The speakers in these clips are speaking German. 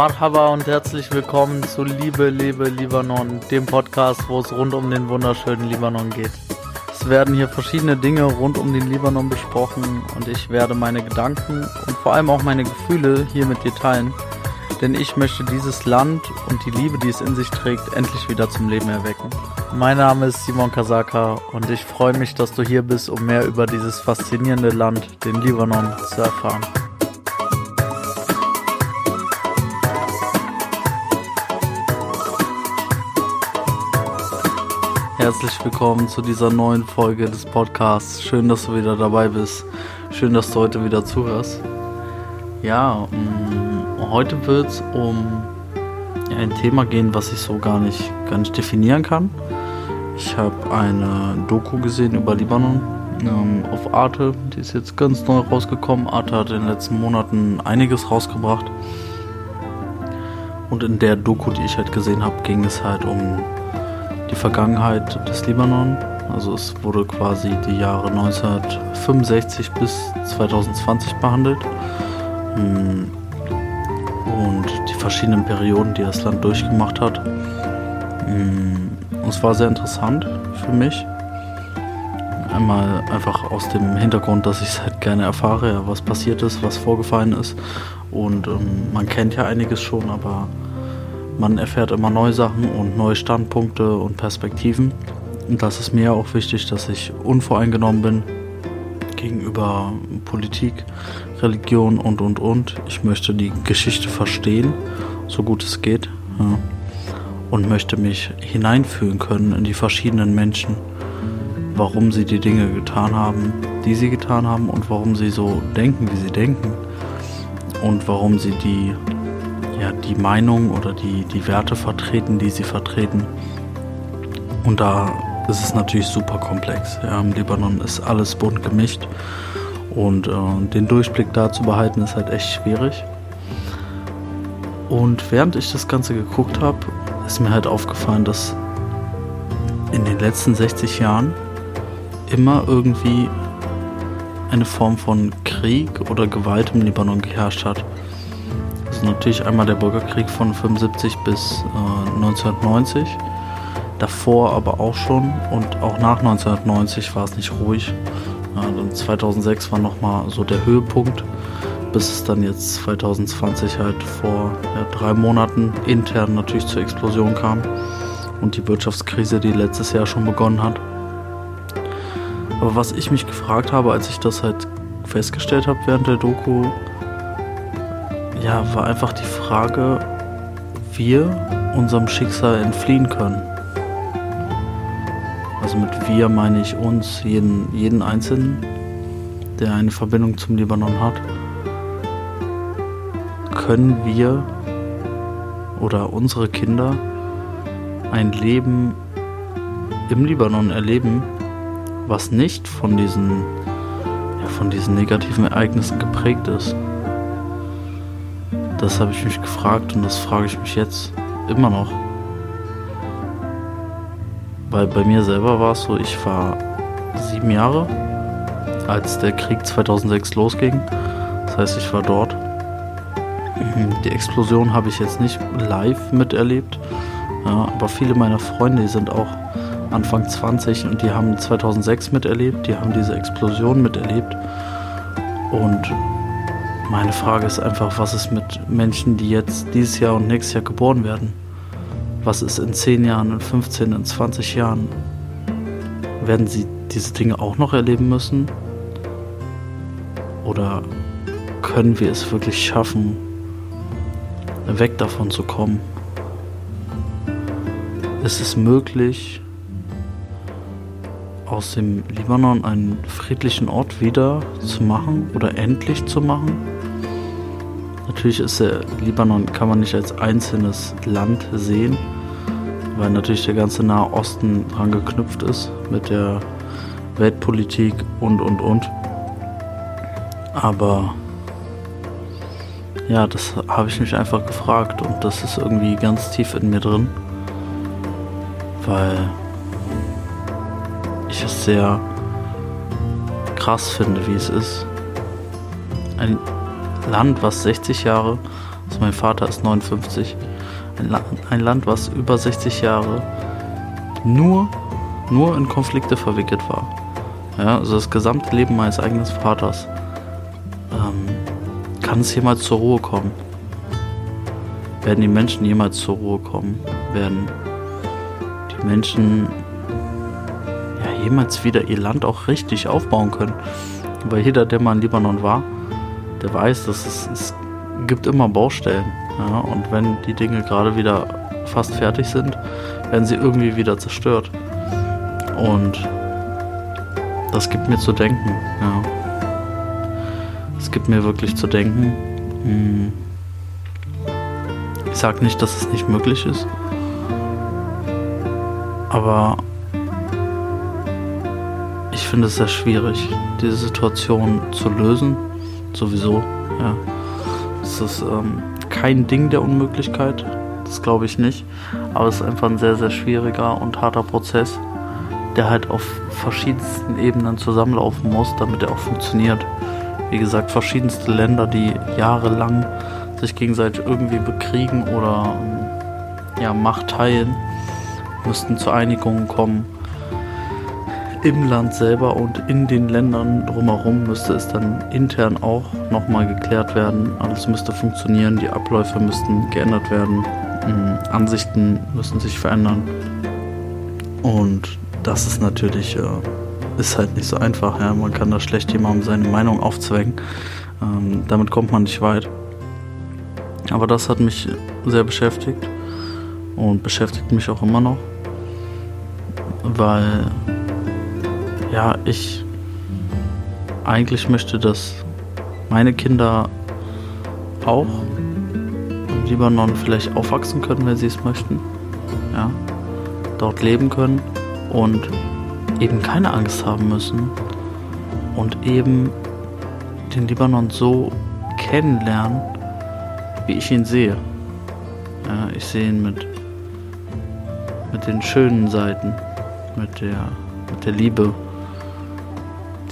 Marhaba und herzlich willkommen zu Liebe, Liebe, Libanon, dem Podcast, wo es rund um den wunderschönen Libanon geht. Es werden hier verschiedene Dinge rund um den Libanon besprochen und ich werde meine Gedanken und vor allem auch meine Gefühle hier mit dir teilen, denn ich möchte dieses Land und die Liebe, die es in sich trägt, endlich wieder zum Leben erwecken. Mein Name ist Simon Kasaka und ich freue mich, dass du hier bist, um mehr über dieses faszinierende Land, den Libanon, zu erfahren. Herzlich willkommen zu dieser neuen Folge des Podcasts. Schön, dass du wieder dabei bist. Schön, dass du heute wieder zuhörst. Ja, mm, heute wird es um ein Thema gehen, was ich so gar nicht, gar nicht definieren kann. Ich habe eine Doku gesehen über Libanon ähm, auf Arte. Die ist jetzt ganz neu rausgekommen. Arte hat in den letzten Monaten einiges rausgebracht. Und in der Doku, die ich halt gesehen habe, ging es halt um die Vergangenheit des Libanon. Also es wurde quasi die Jahre 1965 bis 2020 behandelt. Mm. Und die verschiedenen Perioden, die das Land durchgemacht hat. Es war sehr interessant für mich. Einmal einfach aus dem Hintergrund, dass ich es halt gerne erfahre, was passiert ist, was vorgefallen ist. Und ähm, man kennt ja einiges schon, aber man erfährt immer neue Sachen und neue Standpunkte und Perspektiven. Und das ist mir auch wichtig, dass ich unvoreingenommen bin gegenüber Politik, Religion und, und, und. Ich möchte die Geschichte verstehen, so gut es geht. Ja. Und möchte mich hineinfühlen können in die verschiedenen Menschen, warum sie die Dinge getan haben, die sie getan haben und warum sie so denken, wie sie denken. Und warum sie die ja, die Meinung oder die, die Werte vertreten, die sie vertreten. Und da ist es natürlich super komplex. Ja, Im Libanon ist alles bunt gemischt und äh, den Durchblick da zu behalten ist halt echt schwierig. Und während ich das Ganze geguckt habe, ist mir halt aufgefallen, dass in den letzten 60 Jahren immer irgendwie eine Form von Krieg oder Gewalt im Libanon geherrscht hat ist natürlich einmal der Bürgerkrieg von 75 bis äh, 1990. Davor aber auch schon und auch nach 1990 war es nicht ruhig. Ja, 2006 war nochmal so der Höhepunkt, bis es dann jetzt 2020 halt vor ja, drei Monaten intern natürlich zur Explosion kam und die Wirtschaftskrise, die letztes Jahr schon begonnen hat. Aber was ich mich gefragt habe, als ich das halt festgestellt habe während der Doku, ja, war einfach die Frage, wir unserem Schicksal entfliehen können. Also mit wir meine ich uns, jeden, jeden Einzelnen, der eine Verbindung zum Libanon hat. Können wir oder unsere Kinder ein Leben im Libanon erleben, was nicht von diesen, ja, von diesen negativen Ereignissen geprägt ist? Das habe ich mich gefragt und das frage ich mich jetzt immer noch. Weil bei mir selber war es so, ich war sieben Jahre, als der Krieg 2006 losging. Das heißt, ich war dort. Die Explosion habe ich jetzt nicht live miterlebt, ja, aber viele meiner Freunde, sind auch Anfang 20 und die haben 2006 miterlebt, die haben diese Explosion miterlebt. Und meine Frage ist einfach, was ist mit Menschen, die jetzt dieses Jahr und nächstes Jahr geboren werden? Was ist in 10 Jahren, in 15, in 20 Jahren? Werden sie diese Dinge auch noch erleben müssen? Oder können wir es wirklich schaffen, weg davon zu kommen? Ist es möglich, aus dem Libanon einen friedlichen Ort wieder zu machen oder endlich zu machen? Natürlich ist der Libanon, kann man nicht als einzelnes Land sehen, weil natürlich der ganze Nahe Osten dran geknüpft ist mit der Weltpolitik und und und. Aber ja, das habe ich mich einfach gefragt und das ist irgendwie ganz tief in mir drin, weil ich es sehr krass finde, wie es ist. Ein Land, was 60 Jahre, also mein Vater ist 59, ein, La ein Land, was über 60 Jahre nur, nur in Konflikte verwickelt war. Ja, also das gesamte Leben meines eigenen Vaters. Ähm, kann es jemals zur Ruhe kommen? Werden die Menschen jemals zur Ruhe kommen? Werden die Menschen ja, jemals wieder ihr Land auch richtig aufbauen können? Weil jeder, der mal in Libanon war, der weiß, dass es, es gibt immer Baustellen. Ja, und wenn die Dinge gerade wieder fast fertig sind, werden sie irgendwie wieder zerstört. Und das gibt mir zu denken, ja. Es gibt mir wirklich zu denken. Hm. Ich sage nicht, dass es nicht möglich ist. Aber ich finde es sehr schwierig, diese Situation zu lösen. Sowieso, ja. Es ist ähm, kein Ding der Unmöglichkeit. Das glaube ich nicht. Aber es ist einfach ein sehr, sehr schwieriger und harter Prozess der halt auf verschiedensten Ebenen zusammenlaufen muss, damit er auch funktioniert. Wie gesagt, verschiedenste Länder, die jahrelang sich gegenseitig irgendwie bekriegen oder ja, Macht teilen, müssten zu Einigungen kommen. Im Land selber und in den Ländern drumherum müsste es dann intern auch nochmal geklärt werden. Alles müsste funktionieren, die Abläufe müssten geändert werden, Ansichten müssen sich verändern. Und das ist natürlich, äh, ist halt nicht so einfach. Ja? Man kann da schlecht jemandem seine Meinung aufzwängen. Ähm, damit kommt man nicht weit. Aber das hat mich sehr beschäftigt und beschäftigt mich auch immer noch, weil ja, ich eigentlich möchte, dass meine Kinder auch im Libanon vielleicht aufwachsen können, wenn sie es möchten. Ja, dort leben können und eben keine Angst haben müssen und eben den Libanon so kennenlernen, wie ich ihn sehe. Ja, ich sehe ihn mit, mit den schönen Seiten, mit der, mit der Liebe,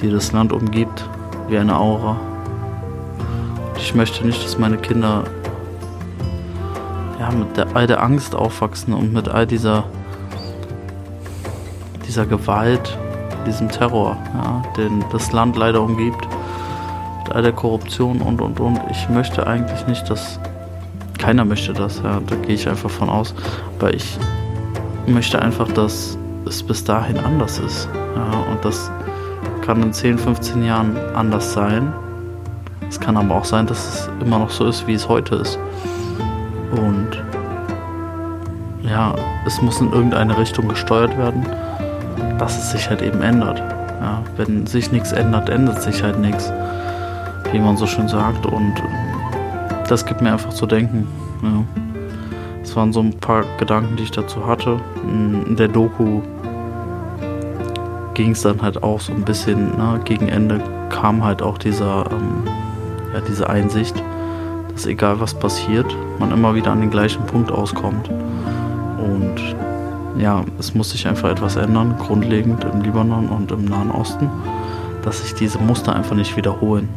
die das Land umgibt, wie eine Aura. Ich möchte nicht, dass meine Kinder ja, mit der, all der Angst aufwachsen und mit all dieser dieser Gewalt, diesem Terror, ja, den das Land leider umgibt, mit all der Korruption und und und. Ich möchte eigentlich nicht, dass keiner möchte das, ja, da gehe ich einfach von aus, aber ich möchte einfach, dass es bis dahin anders ist. Ja, und das kann in 10, 15 Jahren anders sein. Es kann aber auch sein, dass es immer noch so ist, wie es heute ist. Und ja, es muss in irgendeine Richtung gesteuert werden dass es sich halt eben ändert. Ja, wenn sich nichts ändert, ändert sich halt nichts, wie man so schön sagt. Und das gibt mir einfach zu denken. Ja. Das waren so ein paar Gedanken, die ich dazu hatte. In der Doku ging es dann halt auch so ein bisschen, ne, gegen Ende kam halt auch dieser, ähm, ja, diese Einsicht, dass egal was passiert, man immer wieder an den gleichen Punkt auskommt. Und ja, es muss sich einfach etwas ändern, grundlegend im Libanon und im Nahen Osten, dass sich diese Muster einfach nicht wiederholen.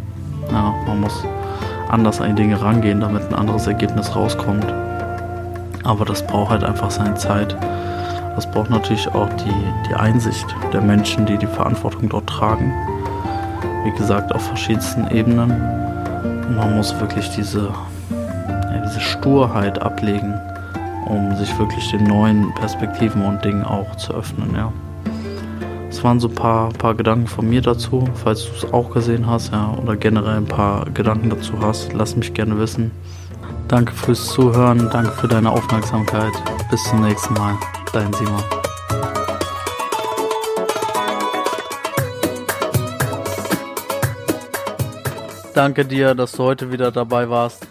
Ja, man muss anders an Dinge rangehen, damit ein anderes Ergebnis rauskommt. Aber das braucht halt einfach seine Zeit. Das braucht natürlich auch die, die Einsicht der Menschen, die die Verantwortung dort tragen. Wie gesagt, auf verschiedensten Ebenen. Und man muss wirklich diese, ja, diese Sturheit ablegen um sich wirklich den neuen Perspektiven und Dingen auch zu öffnen, ja. Das waren so ein paar, paar Gedanken von mir dazu, falls du es auch gesehen hast, ja, oder generell ein paar Gedanken dazu hast, lass mich gerne wissen. Danke fürs Zuhören, danke für deine Aufmerksamkeit. Bis zum nächsten Mal. Dein Simon. Danke dir, dass du heute wieder dabei warst.